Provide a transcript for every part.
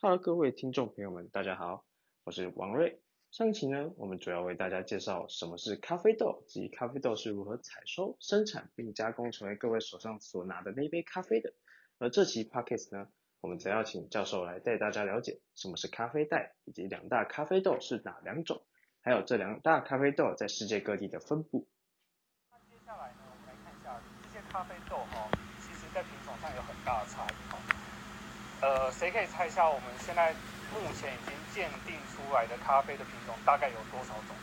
Hello，各位听众朋友们，大家好，我是王瑞。上期呢，我们主要为大家介绍什么是咖啡豆及咖啡豆是如何采收、生产并加工成为各位手上所拿的那杯咖啡的。而这期 Podcast 呢，我们则要请教授来带大家了解什么是咖啡袋，以及两大咖啡豆是哪两种，还有这两大咖啡豆在世界各地的分布。那接下来呢，我们来看一下这些咖啡豆哈，其实在品种上有很大的差异哈。呃，谁可以猜一下我们现在目前已经鉴定出来的咖啡的品种大概有多少种？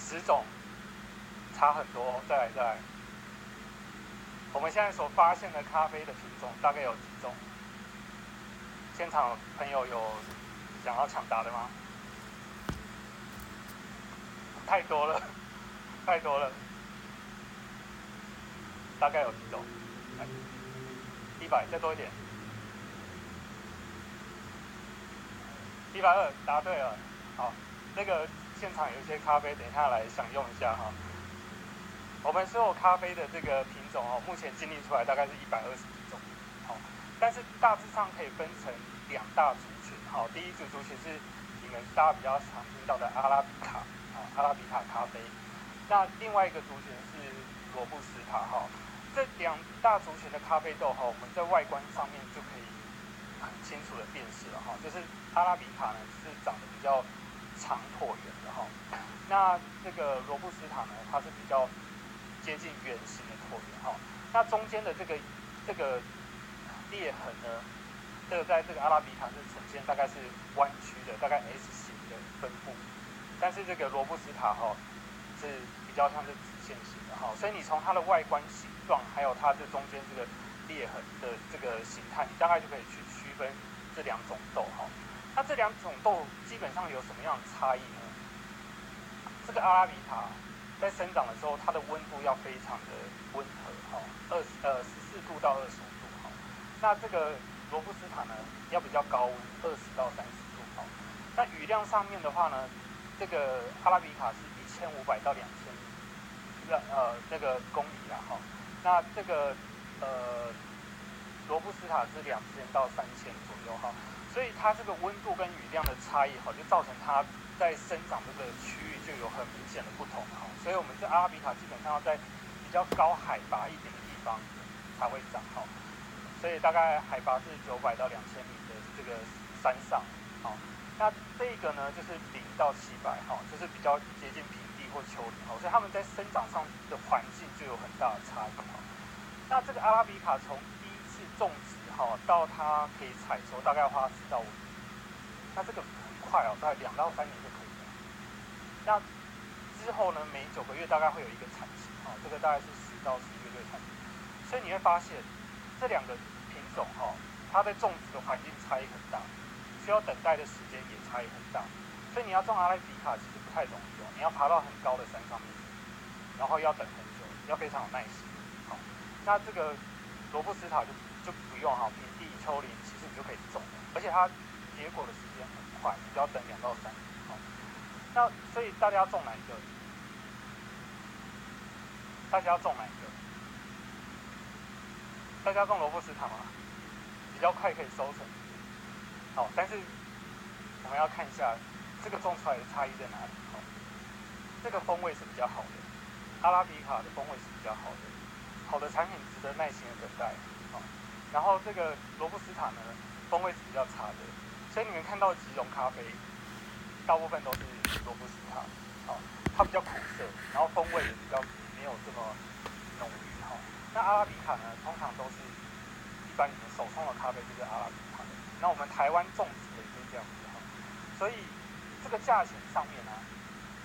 十种，差很多。再来，再来，我们现在所发现的咖啡的品种大概有几种？现场朋友有想要抢答的吗？太多了，太多了。大概有几种？一百，再多一点。一百二，答对了。好，那个现场有一些咖啡，等一下来享用一下哈。我们所有咖啡的这个品种哦，目前经历出来大概是一百二十几种。好，但是大致上可以分成两大族群。好，第一组族群是你们大家比较常听到的阿拉比卡，啊，阿拉比卡咖啡。那另外一个族群是罗布斯塔，哈。这两大族群的咖啡豆哈，我们在外观上面就可以很清楚的辨识了哈。就是阿拉比卡呢是长得比较长椭圆的哈，那这个罗布斯塔呢，它是比较接近圆形的椭圆哈。那中间的这个这个裂痕呢，这个在这个阿拉比卡是呈现大概是弯曲的，大概 S 型的分布，但是这个罗布斯塔哈是比较像是直线型的哈。所以你从它的外观形状还有它这中间这个裂痕的这个形态，你大概就可以去区分这两种豆哈。那这两种豆基本上有什么样的差异呢？这个阿拉比卡在生长的时候，它的温度要非常的温和哈，二呃十四度到二十五度哈。那这个罗布斯塔呢，要比较高温，二十到三十度哈。那雨量上面的话呢，这个阿拉比卡是一千五百到两千，呃那个公里啦哈。那这个呃罗布斯塔是两千到三千左右哈，所以它这个温度跟雨量的差异哈，就造成它在生长这个区域就有很明显的不同哈。所以我们这阿拉比卡基本上要在比较高海拔一点的地方才会长哈，所以大概海拔是九百到两千米的这个山上好，那这个呢就是零到七百哈，就是比较接近平或丘陵哈，所以它们在生长上的环境就有很大的差异。那这个阿拉比卡从第一次种植哈到它可以采收，大概花四到五年。那这个很快哦，大概两到三年就可以了。那之后呢，每九个月大概会有一个产期，哈，这个大概是十到十一个月产。所以你会发现这两个品种哈，它在种植的环境差异很大，需要等待的时间也差异很大。所以你要种阿拉比卡其实太容易哦，你要爬到很高的山上面，然后要等很久，要非常有耐心。好那这个罗布斯塔就就不用哈，平地丘陵其实你就可以种，而且它结果的时间很快，你就要等两到三年。好，那所以大家要种哪一个？大家要种哪一个？大家种罗布斯塔吗？比较快可以收成。好，但是我们要看一下这个种出来的差异在哪里。好，这个风味是比较好的，阿拉比卡的风味是比较好的。好的产品值得耐心的等待，好，然后这个罗布斯塔呢，风味是比较差的，所以你们看到吉隆咖啡，大部分都是罗布斯塔，好，它比较苦涩，然后风味也比较没有这么浓郁，哈。那阿拉比卡呢，通常都是一般你们手冲的咖啡就是阿拉比卡的，那我们台湾种植的也是这样子，哈。所以这个价钱上面呢，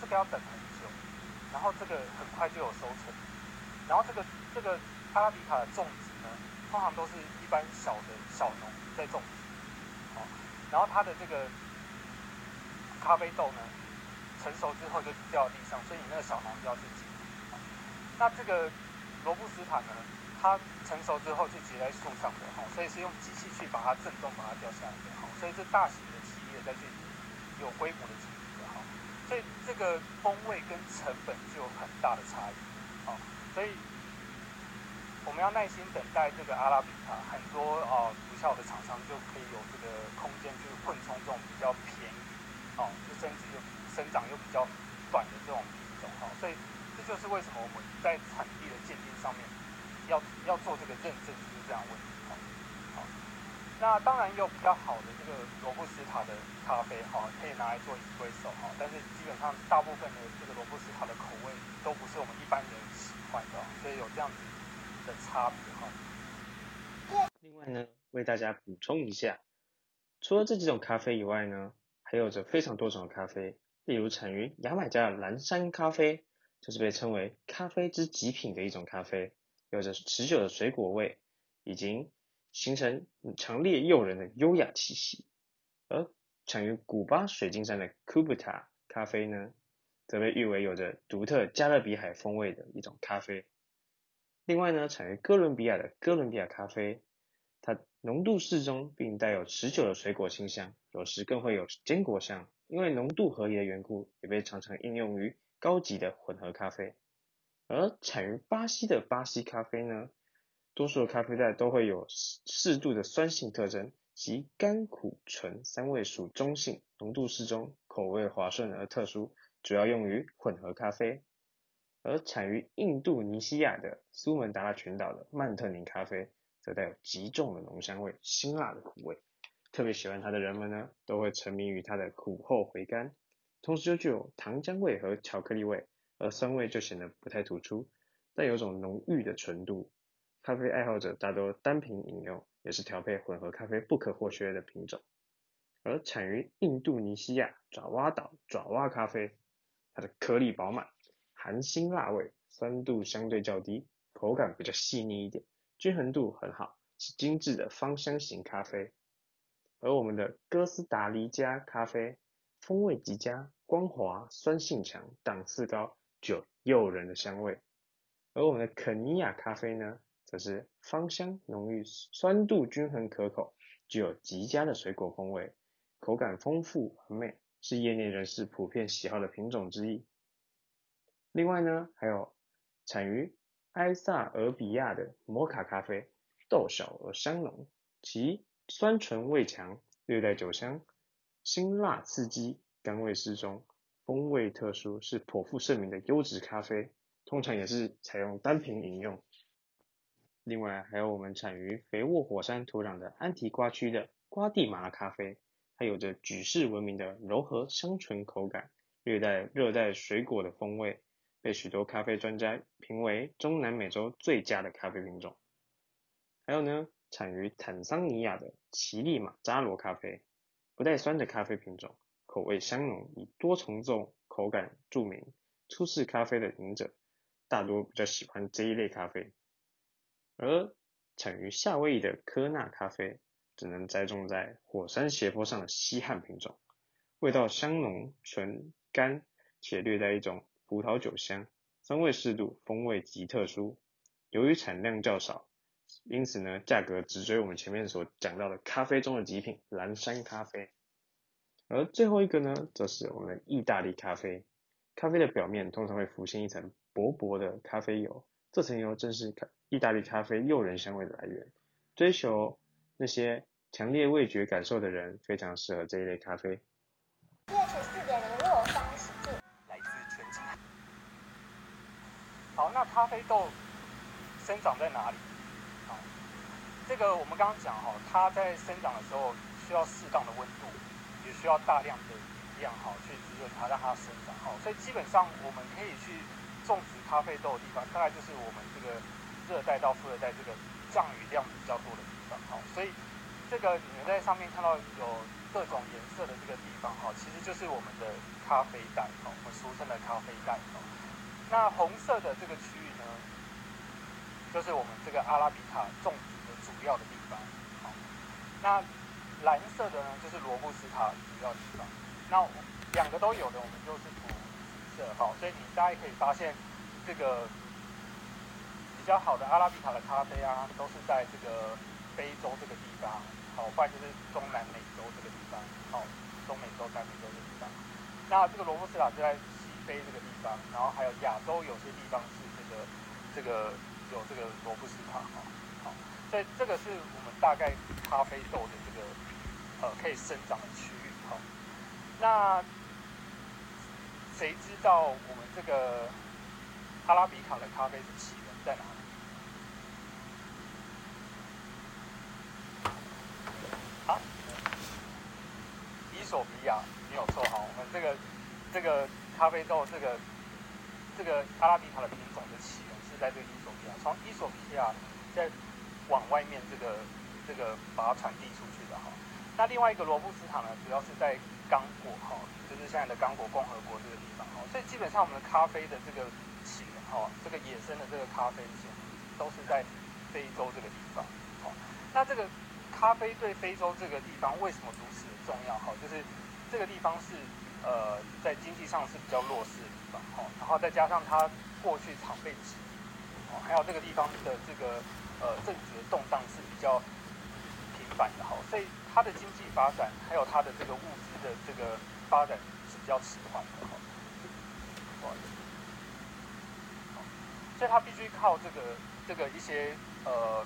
这个要等很久，然后这个很快就有收成。然后这个这个阿拉比卡的种植呢，通常都是一般小的小农在种植，好，然后它的这个咖啡豆呢，成熟之后就掉地上，所以你那个小农就要去捡。那这个罗布斯塔呢，它成熟之后就结在树上的，哈，所以是用机器去把它震动，把它掉下来的，哈，所以这大型的企业在这里有规模的经营的，哈，所以这个风味跟成本就有很大的差异，好。所以我们要耐心等待这个阿拉比卡，很多啊不孝的厂商就可以有这个空间去混充这种比较便宜，哦，就生殖又生长又比较短的这种品种哈，所以这就是为什么我们在产地的鉴定上面要要做这个认证，就是这样问题。那当然有比较好的这个罗布斯塔的咖啡哈，可以拿来做 espresso 哈，但是基本上大部分的这个罗布斯塔的口味都不是我们一般人喜欢的，所以有这样子。的差别哈。另外呢，为大家补充一下，除了这几种咖啡以外呢，还有着非常多种的咖啡，例如产于牙买加的蓝山咖啡，就是被称为咖啡之极品的一种咖啡，有着持久的水果味，已经形成强烈诱人的优雅气息。而产于古巴水晶山的 Cubita 咖啡呢，则被誉为有着独特加勒比海风味的一种咖啡。另外呢，产于哥伦比亚的哥伦比亚咖啡，它浓度适中，并带有持久的水果清香，有时更会有坚果香。因为浓度合宜的缘故，也被常常应用于高级的混合咖啡。而产于巴西的巴西咖啡呢，多数咖啡袋都会有适度的酸性特征，即甘苦醇三味属中性，浓度适中，口味滑顺而特殊，主要用于混合咖啡。而产于印度尼西亚的苏门答腊群岛的曼特宁咖啡，则带有极重的浓香味、辛辣的苦味。特别喜欢它的人们呢，都会沉迷于它的苦后回甘，同时又具有糖浆味和巧克力味，而酸味就显得不太突出，但有种浓郁的纯度。咖啡爱好者大多单品饮用，也是调配混合咖啡不可或缺的品种。而产于印度尼西亚爪哇岛爪哇咖啡，它的颗粒饱满。含辛辣味，酸度相对较低，口感比较细腻一点，均衡度很好，是精致的芳香型咖啡。而我们的哥斯达黎加咖啡，风味极佳，光滑，酸性强，档次高，具有诱人的香味。而我们的肯尼亚咖啡呢，则是芳香浓郁，酸度均衡可口，具有极佳的水果风味，口感丰富很美，是业内人士普遍喜好的品种之一。另外呢，还有产于埃塞俄比亚的摩卡咖啡，豆小而香浓，其酸醇味强，略带酒香，辛辣刺激，甘味适中，风味特殊，是颇负盛名的优质咖啡，通常也是采用单品饮用。另外还有我们产于肥沃火山土壤的安提瓜区的瓜地马拉咖啡，它有着举世闻名的柔和香醇口感，略带热带水果的风味。被许多咖啡专家评为中南美洲最佳的咖啡品种。还有呢，产于坦桑尼亚的奇力马扎罗咖啡，不带酸的咖啡品种，口味香浓，以多重奏口感著名。初次咖啡的饮者大多比较喜欢这一类咖啡。而产于夏威夷的科纳咖啡，只能栽种在火山斜坡上的稀罕品种，味道香浓醇甘，且略带一种。葡萄酒香，酸味适度，风味极特殊。由于产量较少，因此呢，价格只追我们前面所讲到的咖啡中的极品蓝山咖啡。而最后一个呢，则是我们的意大利咖啡。咖啡的表面通常会浮现一层薄薄的咖啡油，这层油正是意大利咖啡诱人香味的来源。追求那些强烈味觉感受的人，非常适合这一类咖啡。好，那咖啡豆生长在哪里？好，这个我们刚刚讲哈，它在生长的时候需要适当的温度，也需要大量的营养哈去滋润它，让它生长好。所以基本上我们可以去种植咖啡豆的地方，大概就是我们这个热带到副热带这个降雨量比较多的地方。好，所以这个你们在上面看到有各种颜色的这个地方哈，其实就是我们的咖啡带哈，我们俗称的咖啡带哈。那红色的这个区域呢，就是我们这个阿拉比卡种植的主要的地方。好，那蓝色的呢，就是罗布斯塔主要地方。那两个都有的，我们就是好，所以你大家可以发现，这个比较好的阿拉比卡的咖啡啊，都是在这个非洲这个地方。好，不然就是中南美洲这个地方。好，中美洲、南美洲这个地方。那这个罗布斯塔就在西。非这个地方，然后还有亚洲有些地方是这个这个有这个罗布斯塔，好，所以这个是我们大概咖啡豆的这个呃可以生长的区域哈。那谁知道我们这个阿拉比卡的咖啡的起源在哪里？啊，伊索比亚没有错哈，我们这个这个咖啡豆这个这个阿拉比卡的品种的起源是在这个伊索比亚，从伊索比亚在往外面这个这个把它传递出去的哈。那另外一个罗布斯塔呢，主要是在刚果哈，就是现在的刚果共和国这个地方哈。所以基本上我们的咖啡的这个起源哈，这个野生的这个咖啡起源都是在非洲这个地方。好，那这个咖啡对非洲这个地方为什么如此的重要？哈，就是这个地方是呃在经济上是比较弱势的地方哈，然后再加上它过去常被殖民，哦，还有这个地方的这个呃政治的动荡是比较频繁的哈，所以。它的经济发展，还有它的这个物资的这个发展是比较迟缓的哈，所以它必须靠这个这个一些呃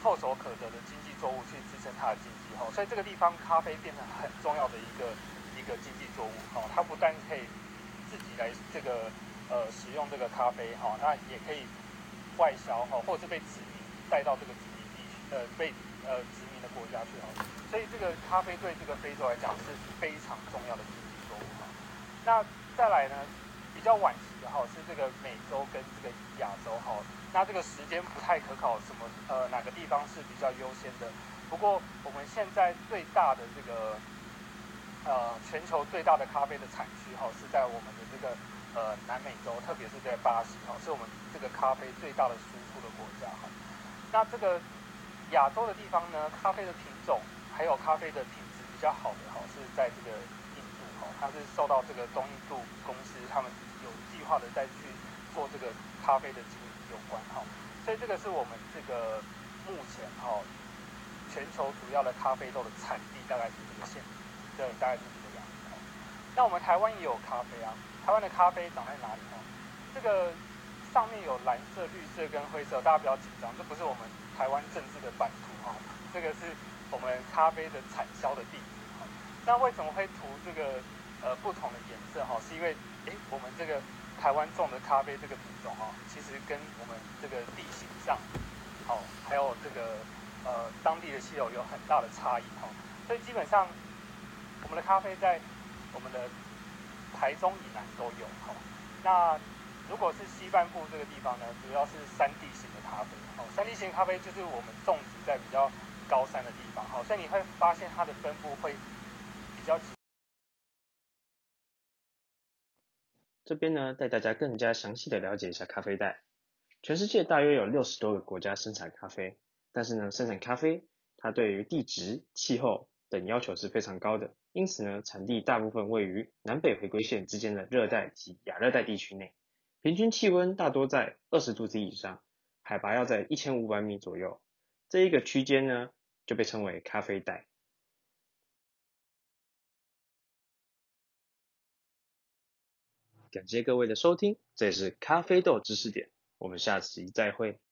唾手可得的经济作物去支撑它的经济哈，所以这个地方咖啡变成很重要的一个一个经济作物哈，它不但可以自己来这个呃使用这个咖啡哈，那也可以外销哈，或者是被殖民带到这个殖民地呃被呃殖。民国家去哈，所以这个咖啡对这个非洲来讲是非常重要的经济作物哈。那再来呢，比较晚期的哈是这个美洲跟这个亚洲哈。那这个时间不太可考，什么呃哪个地方是比较优先的？不过我们现在最大的这个呃全球最大的咖啡的产区哈是在我们的这个呃南美洲，特别是在巴西哈，是我们这个咖啡最大的输出的国家哈。那这个。亚洲的地方呢，咖啡的品种还有咖啡的品质比较好的哈，是在这个印度哈，它是受到这个东印度公司他们有计划的再去做这个咖啡的经营有关哈，所以这个是我们这个目前哈全球主要的咖啡豆的产地大概是这个现，对，大概是这个样子哈。那我们台湾也有咖啡啊，台湾的咖啡长在哪里呢？这个上面有蓝色、绿色跟灰色，大家不要紧张，这不是我们。台湾政治的版图哈，这个是我们咖啡的产销的地址哈。那为什么会涂这个呃不同的颜色哈？是因为哎，我们这个台湾种的咖啡这个品种哈，其实跟我们这个地形上，好，还有这个呃当地的气候有很大的差异哈。所以基本上我们的咖啡在我们的台中以南都有哈。那如果是西半部这个地方呢，主要是山地型的咖啡。哦，山地型咖啡就是我们种植在比较高山的地方，好，所以你会发现它的分布会比较。这边呢，带大家更加详细的了解一下咖啡带。全世界大约有六十多个国家生产咖啡，但是呢，生产咖啡它对于地质、气候等要求是非常高的，因此呢，产地大部分位于南北回归线之间的热带及亚热带地区内，平均气温大多在二十度 C 以上。海拔要在一千五百米左右，这一个区间呢就被称为咖啡带。感谢各位的收听，这也是咖啡豆知识点，我们下期再会。